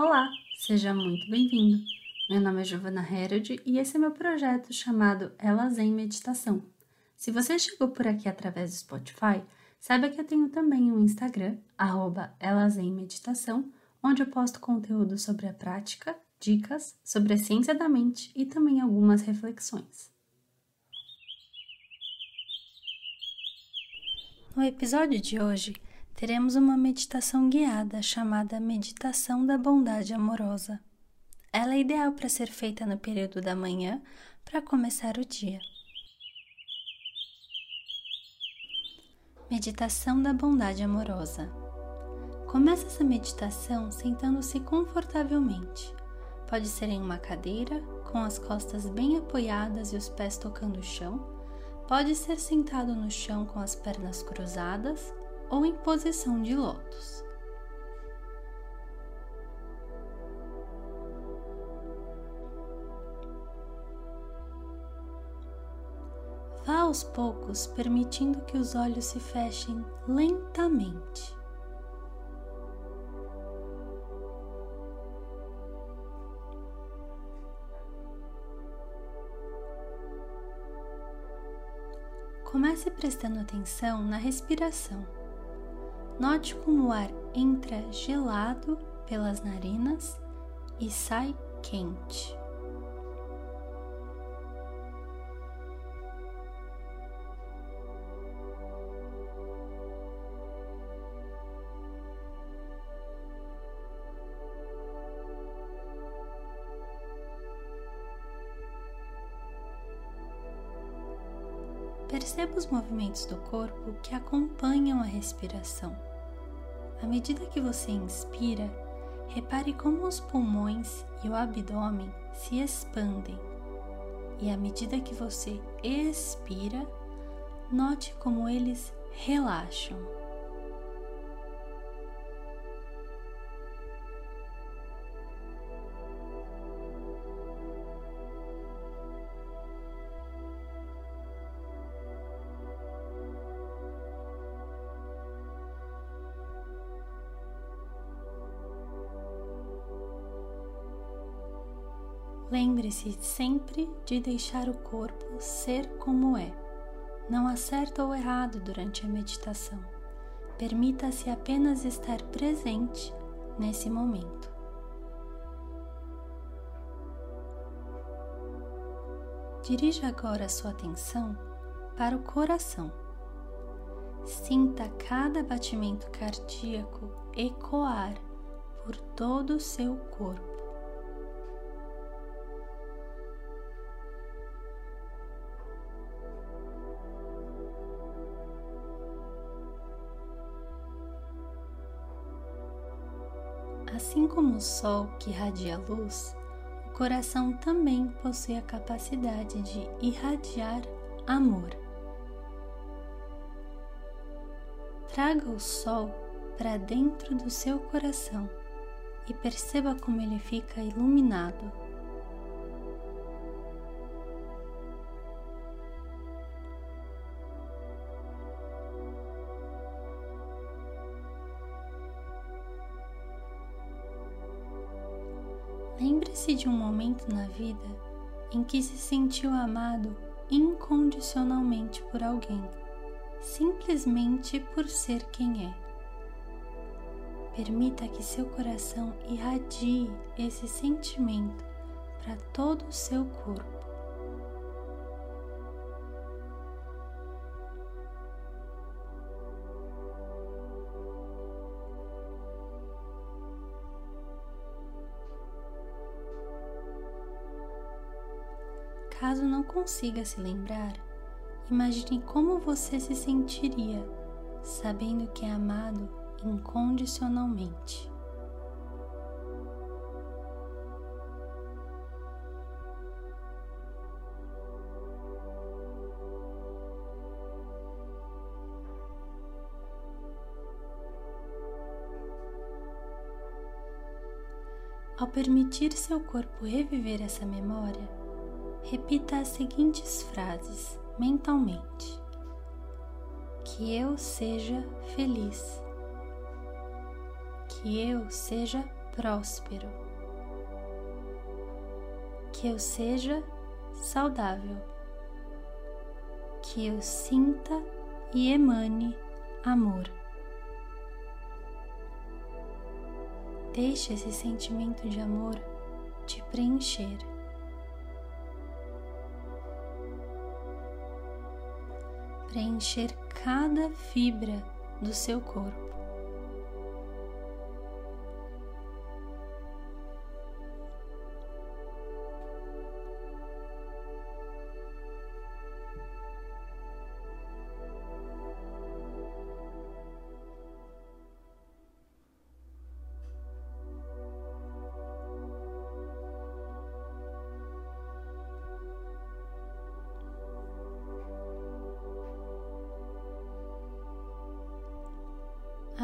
Olá, seja muito bem-vindo. Meu nome é Giovana Herod e esse é meu projeto chamado Elas em Meditação. Se você chegou por aqui através do Spotify, saiba que eu tenho também um Instagram, arroba Elas em Meditação, onde eu posto conteúdo sobre a prática, dicas sobre a ciência da mente e também algumas reflexões. No episódio de hoje, teremos uma meditação guiada chamada Meditação da Bondade Amorosa. Ela é ideal para ser feita no período da manhã para começar o dia. Meditação da Bondade Amorosa. Comece essa meditação sentando-se confortavelmente. Pode ser em uma cadeira, com as costas bem apoiadas e os pés tocando o chão Pode ser sentado no chão com as pernas cruzadas ou em posição de lótus. Vá aos poucos, permitindo que os olhos se fechem lentamente. Comece prestando atenção na respiração. Note como o ar entra gelado pelas narinas e sai quente. Perceba os movimentos do corpo que acompanham a respiração. À medida que você inspira, repare como os pulmões e o abdômen se expandem. E à medida que você expira, note como eles relaxam. Lembre-se sempre de deixar o corpo ser como é. Não há certo ou errado durante a meditação. Permita-se apenas estar presente nesse momento. Dirija agora a sua atenção para o coração. Sinta cada batimento cardíaco ecoar por todo o seu corpo. Assim como o Sol que irradia luz, o coração também possui a capacidade de irradiar amor. Traga o Sol para dentro do seu coração e perceba como ele fica iluminado. Lembre-se de um momento na vida em que se sentiu amado incondicionalmente por alguém, simplesmente por ser quem é. Permita que seu coração irradie esse sentimento para todo o seu corpo. Caso não consiga se lembrar, imagine como você se sentiria sabendo que é amado incondicionalmente. Ao permitir seu corpo reviver essa memória, repita as seguintes frases mentalmente: Que eu seja feliz, que eu seja próspero, que eu seja saudável, que eu sinta e emane amor. Deixe esse sentimento de amor te preencher. Preencher cada fibra do seu corpo.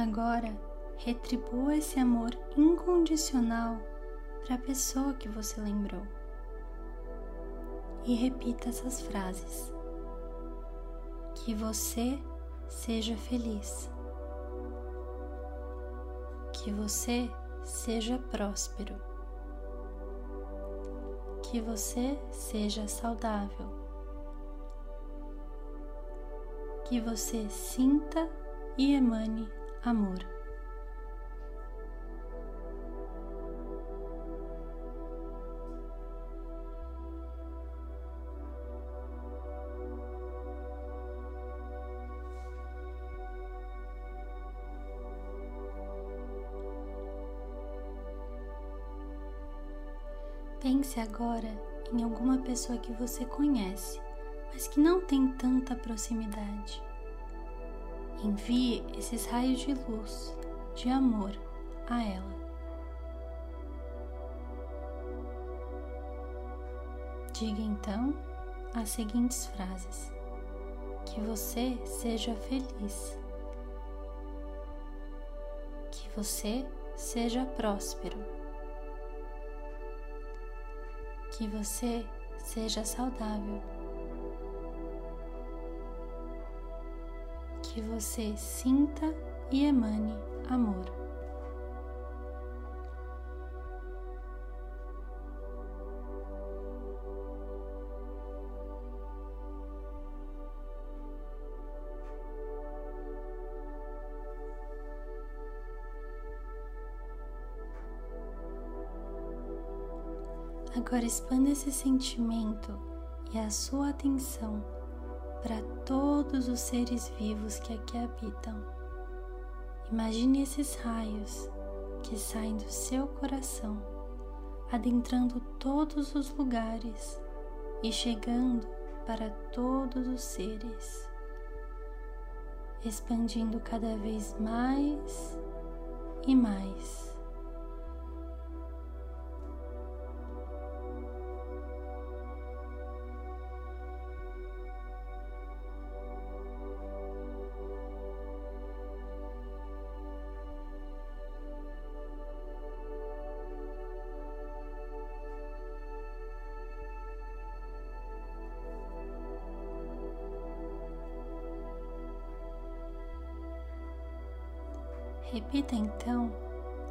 Agora, retribua esse amor incondicional para a pessoa que você lembrou. E repita essas frases. Que você seja feliz. Que você seja próspero. Que você seja saudável. Que você sinta e emane amor. Pense agora em alguma pessoa que você conhece, mas que não tem tanta proximidade. Envie esses raios de luz, de amor a ela. Diga então as seguintes frases: Que você seja feliz, que você seja próspero, que você seja saudável que você sinta e emane amor. Agora expanda esse sentimento e a sua atenção para todos os seres vivos que aqui habitam. Imagine esses raios que saem do seu coração, adentrando todos os lugares e chegando para todos os seres, expandindo cada vez mais e mais. Repita então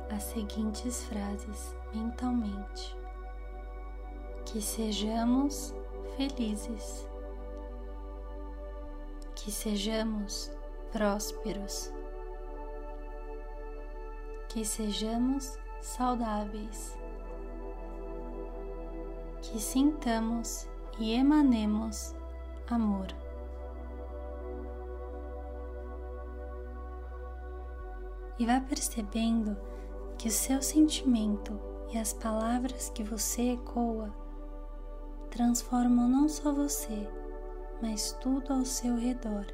as seguintes frases mentalmente: Que sejamos felizes, que sejamos prósperos, que sejamos saudáveis, que sintamos e emanemos amor. E vá percebendo que o seu sentimento e as palavras que você ecoa transformam não só você, mas tudo ao seu redor.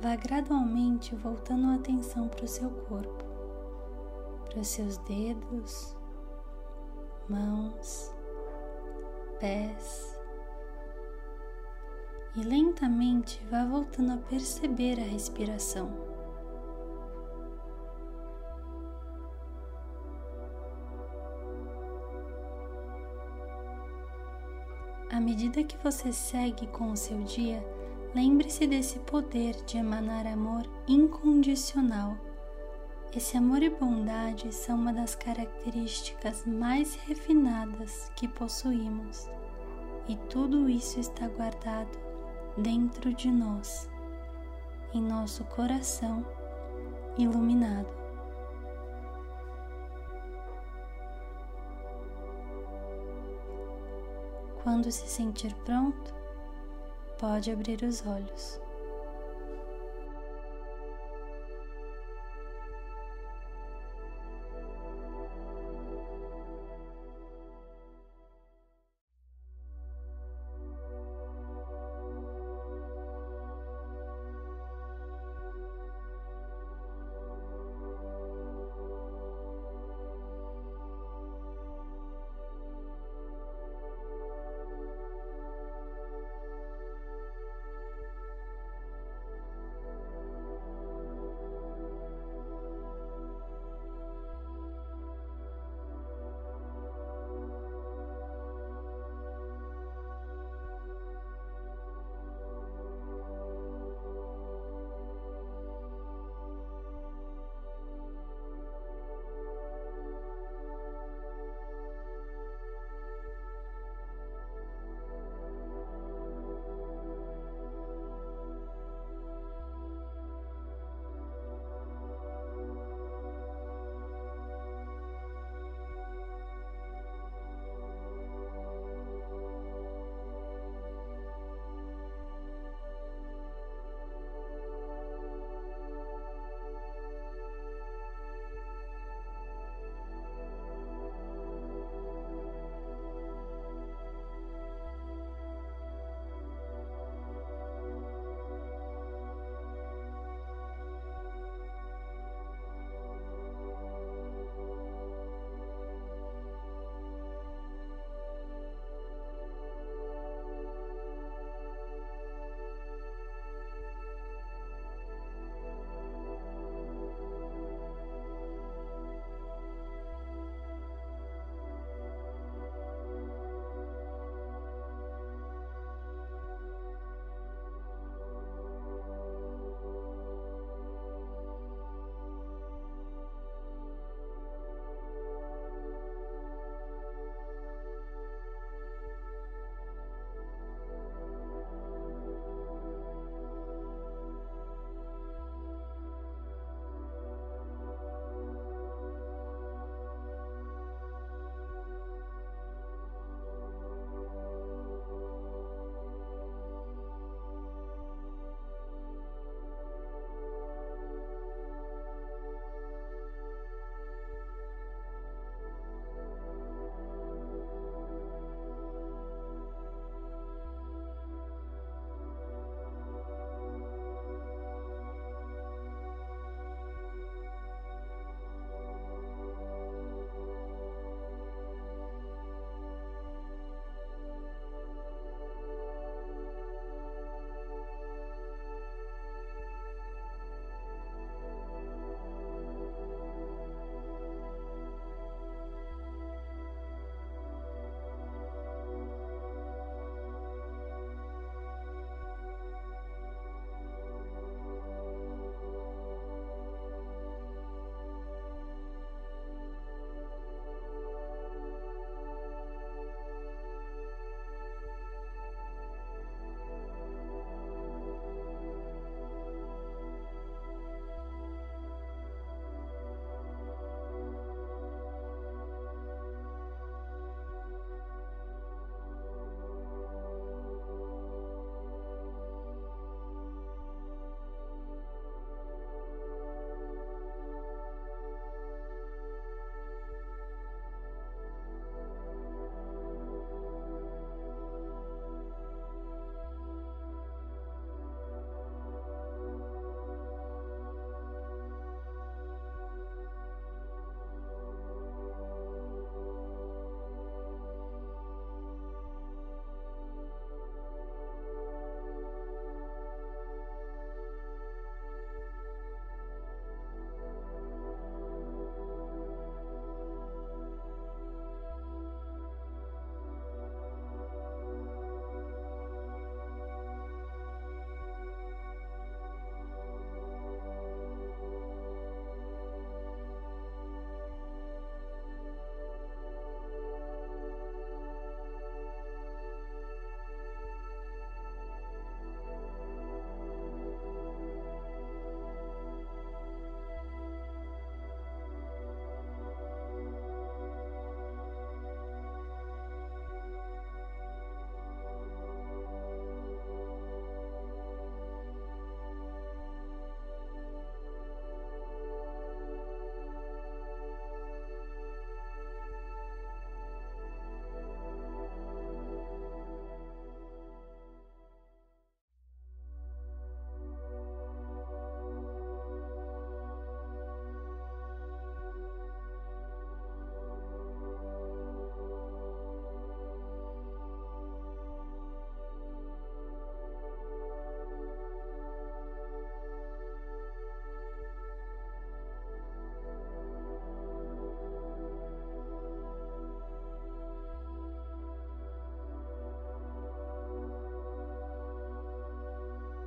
Vá gradualmente voltando a atenção para o seu corpo para os seus dedos, mãos, pés e lentamente vá voltando a perceber a respiração. À medida que você segue com o seu dia, lembre-se desse poder de emanar amor incondicional. Esse amor e bondade são uma das características mais refinadas que possuímos, e tudo isso está guardado dentro de nós, em nosso coração iluminado. Quando se sentir pronto, pode abrir os olhos.